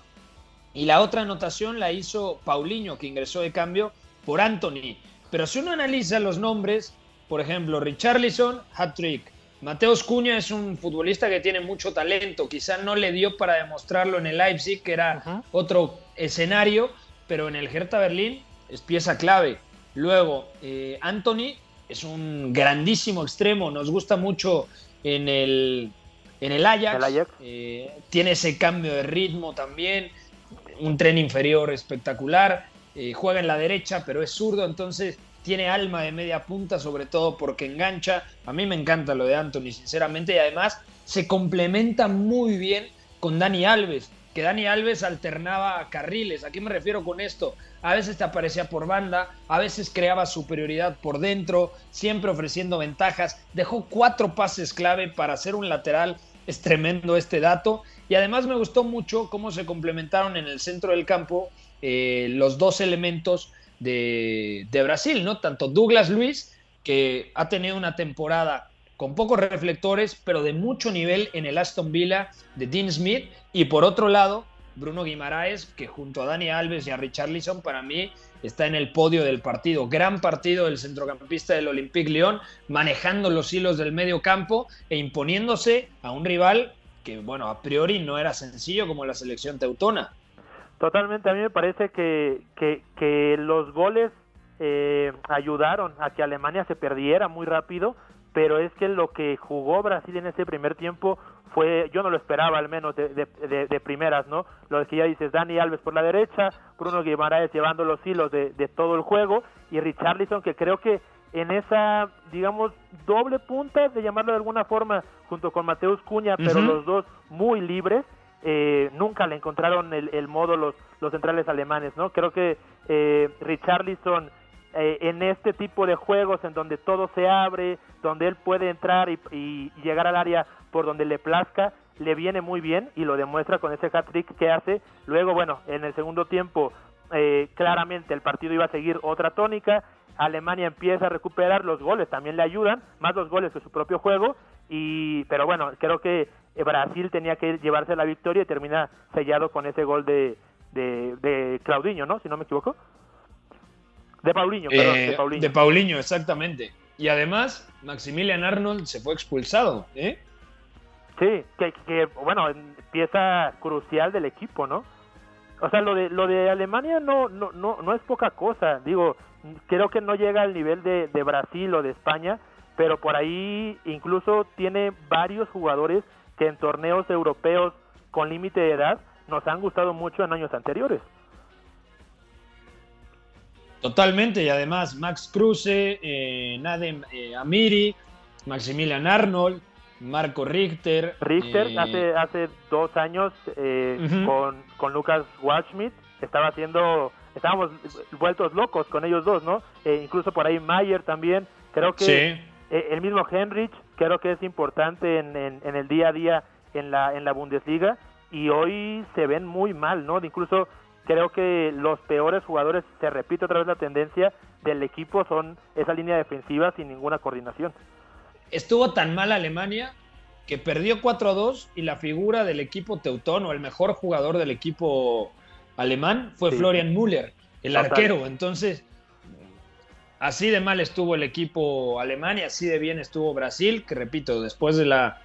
y la otra anotación la hizo Paulinho, que ingresó de cambio por Anthony. Pero si uno analiza los nombres, por ejemplo, Richarlison, hat-trick. Mateus Cuña es un futbolista que tiene mucho talento, quizá no le dio para demostrarlo en el Leipzig, que era otro escenario, pero en el Hertha Berlín es pieza clave. Luego, eh, Anthony es un grandísimo extremo, nos gusta mucho en el, en el Ajax. Eh, tiene ese cambio de ritmo también, un tren inferior espectacular. Eh, juega en la derecha, pero es zurdo, entonces tiene alma de media punta, sobre todo porque engancha. A mí me encanta lo de Anthony, sinceramente, y además se complementa muy bien con Dani Alves que Dani Alves alternaba carriles. ¿A qué me refiero con esto? A veces te aparecía por banda, a veces creaba superioridad por dentro, siempre ofreciendo ventajas. Dejó cuatro pases clave para hacer un lateral. Es tremendo este dato. Y además me gustó mucho cómo se complementaron en el centro del campo eh, los dos elementos de, Brasil, ¿no? Tanto Douglas Luis, que ha tenido una temporada con pocos reflectores, pero de mucho nivel en el Aston Villa de Dean Smith. Y por otro lado, Bruno Guimaraes, que junto a Dani Alves y a Richarlison, para mí está en el podio del partido. Gran partido del centrocampista del Olympique Lyon, manejando los hilos del medio campo e imponiéndose a un rival que, bueno, a priori no era sencillo como la selección teutona. Totalmente, a mí me parece que, que, los goles eh, ayudaron a que Alemania se perdiera muy rápido pero es que lo que jugó Brasil en ese primer tiempo fue, yo no lo esperaba al menos de, de, primeras, ¿no? Lo que ya dices, Dani Alves por la derecha, Bruno Guimaraes llevando los hilos de, todo el juego y Richarlison que creo que en esa, digamos, doble punta, de llamarlo de alguna forma, junto con Mateus Cuña, pero los dos muy libres, eh, nunca le encontraron el, modo los, los centrales alemanes, ¿no? Creo que eh, Richarlison eh, en este tipo de juegos en donde todo se abre, donde él puede entrar y, llegar al área por donde le plazca, le viene muy bien y lo demuestra con ese hat-trick que hace. Luego, bueno, en el segundo tiempo, eh, claramente el partido iba a seguir otra tónica. Alemania empieza a recuperar los goles, también le ayudan, más los goles que su propio juego. Y, pero bueno, creo que Brasil tenía que llevarse la victoria y termina sellado con ese gol de, de, de Claudinho, ¿no? Si no me equivoco. De Paulinho, perdón, de eh, Paulinho. De Paulinho, exactamente. Y además, Maximilian Arnold se fue expulsado, ¿eh? Sí, que, bueno, pieza crucial del equipo, ¿no? O sea, lo de lo de Alemania no no no no es poca cosa. Digo, creo que no llega al nivel de, de Brasil o de España, pero por ahí incluso tiene varios jugadores que en torneos europeos con límite de edad nos han gustado mucho en años anteriores. Totalmente, y además Max Kruse, eh, Nadem eh, Amiri, Maximilian Arnold, Marco Richter. Richter eh, hace, hace dos años con, con, Lucas Waldschmidt estaba haciendo, estábamos vueltos locos con ellos dos, ¿no? incluso por ahí Mayer también, creo que el mismo Henrich, creo que es importante en, en, el día a día en la, en la Bundesliga y hoy se ven muy mal, ¿no? Incluso creo que los peores jugadores, se repite otra vez la tendencia del equipo, son esa línea defensiva sin ninguna coordinación. Estuvo tan mal Alemania que perdió 4-2 y la figura del equipo teutón o el mejor jugador del equipo alemán fue Florian Müller, el arquero. Entonces, así de mal estuvo el equipo alemán y así de bien estuvo Brasil, que repito, después de la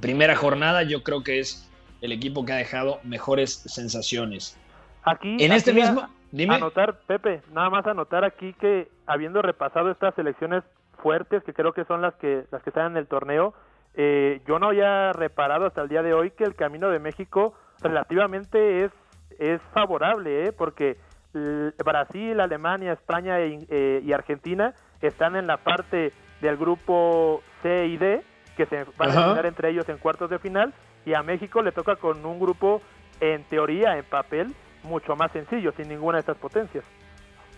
primera jornada yo creo que es el equipo que ha dejado mejores sensaciones. Aquí, en este mismo, dime. Anotar, Pepe, nada más anotar aquí que habiendo repasado estas selecciones fuertes, que creo que son las que las que están en el torneo, eh, yo no había reparado hasta el día de hoy que el camino de México relativamente es es favorable, ¿eh? porque Brasil, Alemania, España e eh, y Argentina están en la parte del grupo C y D, que se van a enfrentar entre ellos en cuartos de final, y a México le toca con un grupo, en teoría, en papel, mucho más sencillo, sin ninguna de estas potencias.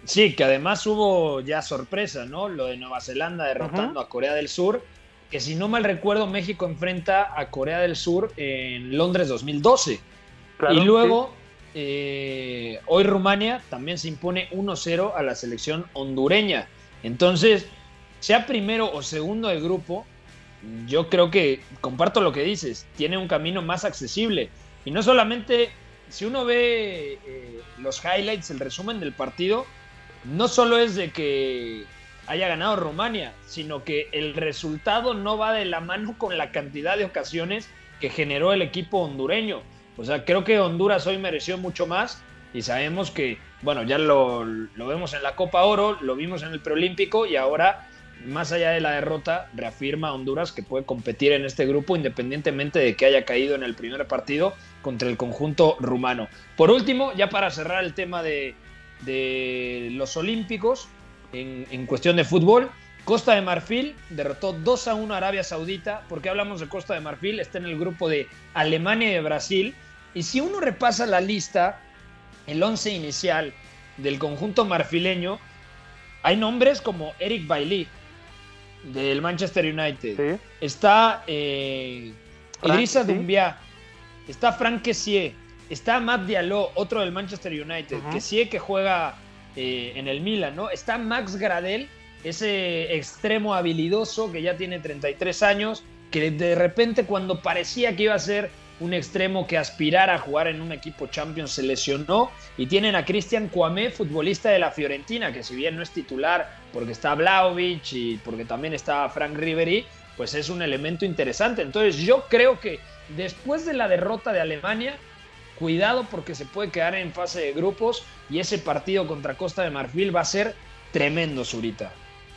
Sí, que además hubo ya sorpresa, ¿no? Lo de Nueva Zelanda derrotando a Corea del Sur, que si no mal recuerdo, México enfrenta a Corea del Sur en Londres 2012. y luego eh, hoy Rumania también se impone 1-0 a la selección hondureña. Entonces, sea primero o segundo del grupo, yo creo que comparto lo que dices, tiene un camino más accesible. Y no solamente, si uno ve eh, los highlights, el resumen del partido, no solo es de que haya ganado Rumania, sino que el resultado no va de la mano con la cantidad de ocasiones que generó el equipo hondureño. O sea, creo que Honduras hoy mereció mucho más y sabemos que, bueno, ya lo, vemos en la Copa Oro, lo vimos en el preolímpico y ahora, más allá de la derrota, reafirma a Honduras que puede competir en este grupo independientemente de que haya caído en el primer partido contra el conjunto rumano. Por último, ya para cerrar el tema de, los Olímpicos, en, en cuestión de fútbol, Costa de Marfil derrotó 2 a 1 a Arabia Saudita. ¿Por qué hablamos de Costa de Marfil? Está en el grupo de Alemania y de Brasil. Y si uno repasa la lista, el once inicial del conjunto marfileño, hay nombres como Eric Bailly del Manchester United. Está eh, Idrissa Dumbia. Está Frank Kessie. Está Matt Diallo, otro del Manchester United. Uh que juega eh, en el Milan, ¿no? Está Max Gradel, ese extremo habilidoso que ya tiene 33 años, que de repente cuando parecía que iba a ser un extremo que aspirara a jugar en un equipo Champions se lesionó y tienen a Cristian Cuamé, futbolista de la Fiorentina, que si bien no es titular porque está Blaovic y porque también está Frank Ribery, pues es un elemento interesante. Entonces yo creo que después de la derrota de Alemania, cuidado porque se puede quedar en fase de grupos y ese partido contra Costa de Marfil va a ser tremendo, Zurita.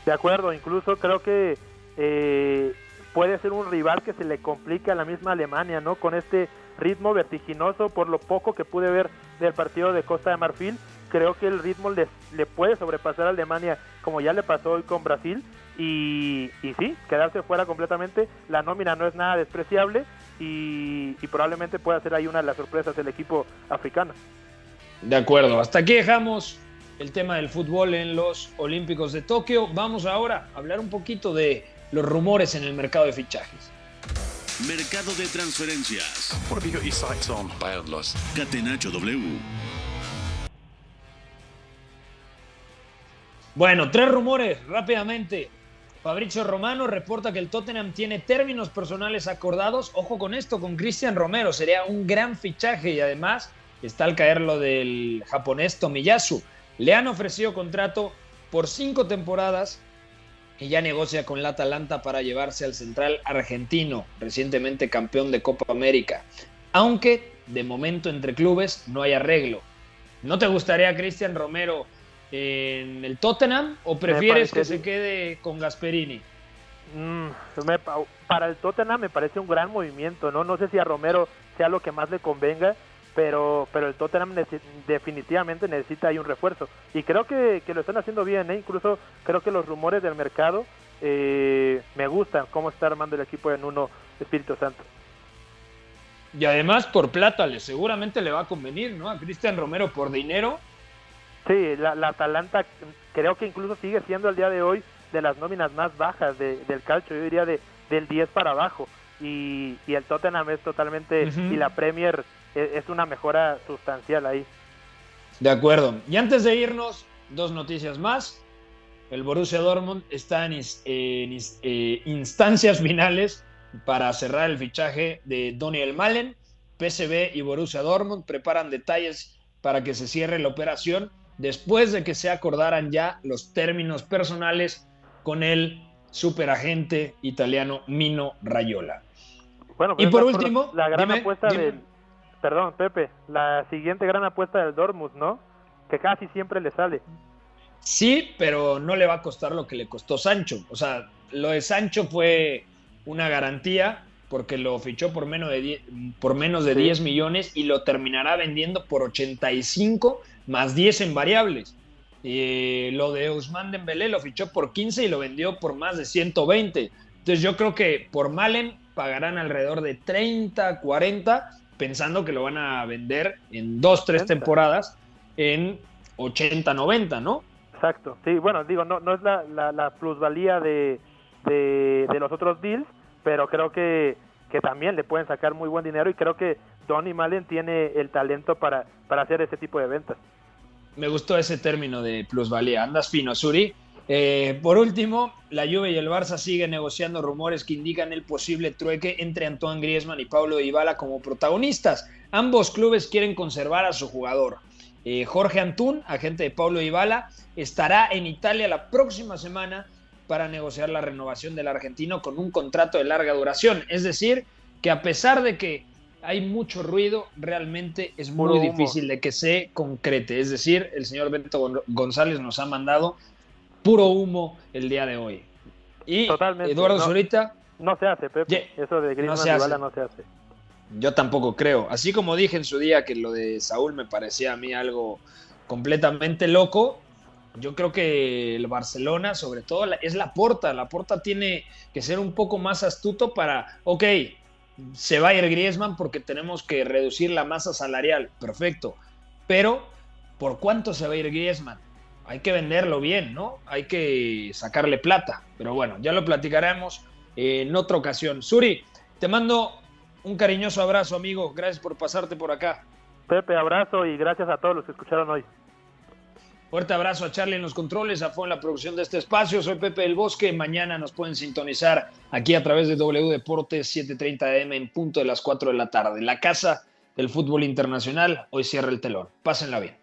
De acuerdo, incluso creo que eh, puede ser un rival que se le complica a la misma Alemania, ¿no? Con este ritmo vertiginoso, por lo poco que pude ver del partido de Costa de Marfil, creo que el ritmo le, puede sobrepasar a Alemania, como ya le pasó hoy con Brasil, y, y, sí, quedarse fuera completamente, la nómina no es nada despreciable y, y probablemente pueda ser ahí una de las sorpresas del equipo africano. De acuerdo, hasta aquí dejamos el tema del fútbol en los Olímpicos de Tokio. Vamos ahora a hablar un poquito de los rumores en el mercado de fichajes. Mercado de transferencias. Catenacho W. Bueno, tres rumores rápidamente. Fabrizio Romano reporta que el Tottenham tiene términos personales acordados. Ojo con esto, con Cristian Romero. Sería un gran fichaje y además está al caer lo del japonés Tomiyasu. Le han ofrecido contrato por cinco temporadas y ya negocia con la Atalanta para llevarse al central argentino, recientemente campeón de Copa América. Aunque de momento entre clubes no hay arreglo. ¿No te gustaría Cristian Romero en el Tottenham o prefieres que se quede con Gasperini? Mm, para el Tottenham me parece un gran movimiento, ¿no? No sé si a Romero sea lo que más le convenga, pero pero el Tottenham definitivamente necesita ahí un refuerzo. Y creo que, lo están haciendo bien ¿eh? incluso creo que los rumores del mercado eh, me gustan cómo está armando el equipo en uno Espíritu Santo. Y además por plata le seguramente le va a convenir no a Cristian Romero por dinero. Sí la, Atalanta creo que incluso sigue siendo al día de hoy de las nóminas más bajas del calcio yo diría de del 10 para abajo. Y, y el Tottenham es totalmente y la Premier es una mejora sustancial ahí. De acuerdo. Y antes de irnos, dos noticias más. El Borussia Dortmund está en, eh, instancias finales para cerrar el fichaje de Daniel Malen. PSV y Borussia Dortmund preparan detalles para que se cierre la operación después de que se acordaran ya los términos personales con el superagente italiano Mino Rayola. Bueno, y por último, la gran apuesta del, perdón, Pepe, la siguiente gran apuesta del Dortmund, ¿no? Que casi siempre le sale. Sí, pero no le va a costar lo que le costó Sancho. O sea, lo de Sancho fue una garantía porque lo fichó por menos de 10, por menos de 10 millones y lo terminará vendiendo por 85 más 10 en variables. Y lo de Ousmane Dembélé lo fichó por 15 y lo vendió por más de 120. Entonces yo creo que por Malen pagarán alrededor de 30, 40, pensando que lo van a vender en dos, tres temporadas en 80, 90, ¿no? Exacto. Sí, bueno, digo, no, no es la, la, plusvalía de, de, los otros deals, pero creo que, que también le pueden sacar muy buen dinero y creo que Donny Malen tiene el talento para, para hacer ese tipo de ventas me gustó ese término de plusvalía. Andas fino, Suri. Eh, por último, la Juve y el Barça siguen negociando rumores que indican el posible trueque entre Antoine Griezmann y Pablo Dybala como protagonistas. Ambos clubes quieren conservar a su jugador. Eh, Jorge Antún, agente de Pablo Dybala, estará en Italia la próxima semana para negociar la renovación del argentino con un contrato de larga duración. Es decir, que a pesar de que hay mucho ruido, realmente es muy difícil de que se concrete. Es decir, el señor Bento González nos ha mandado puro humo el día de hoy. Y Eduardo Zurita. No se hace, Pepe. Eso de Griezmann no no se hace. Yo tampoco creo. Así como dije en su día que lo de Saúl me parecía a mí algo completamente loco, yo creo que el Barcelona, sobre todo, es la porta. La porta tiene que ser un poco más astuto para, ok, se va a ir Griezmann porque tenemos que reducir la masa salarial, perfecto. Pero, ¿por cuánto se va a ir Griezmann? Hay que venderlo bien, ¿no? Hay que sacarle plata. Pero bueno, ya lo platicaremos en otra ocasión. Suri, te mando un cariñoso abrazo, amigo. Gracias por pasarte por acá. Pepe, abrazo y gracias a todos los que escucharon hoy. Fuerte abrazo a Charlie en los controles, a Fue en la producción de este espacio. Soy Pepe del Bosque. Mañana nos pueden sintonizar aquí a través de W Deportes 7:30 AM en punto de las 4 de la tarde. La casa del fútbol internacional hoy cierra el telón. Pásenla bien.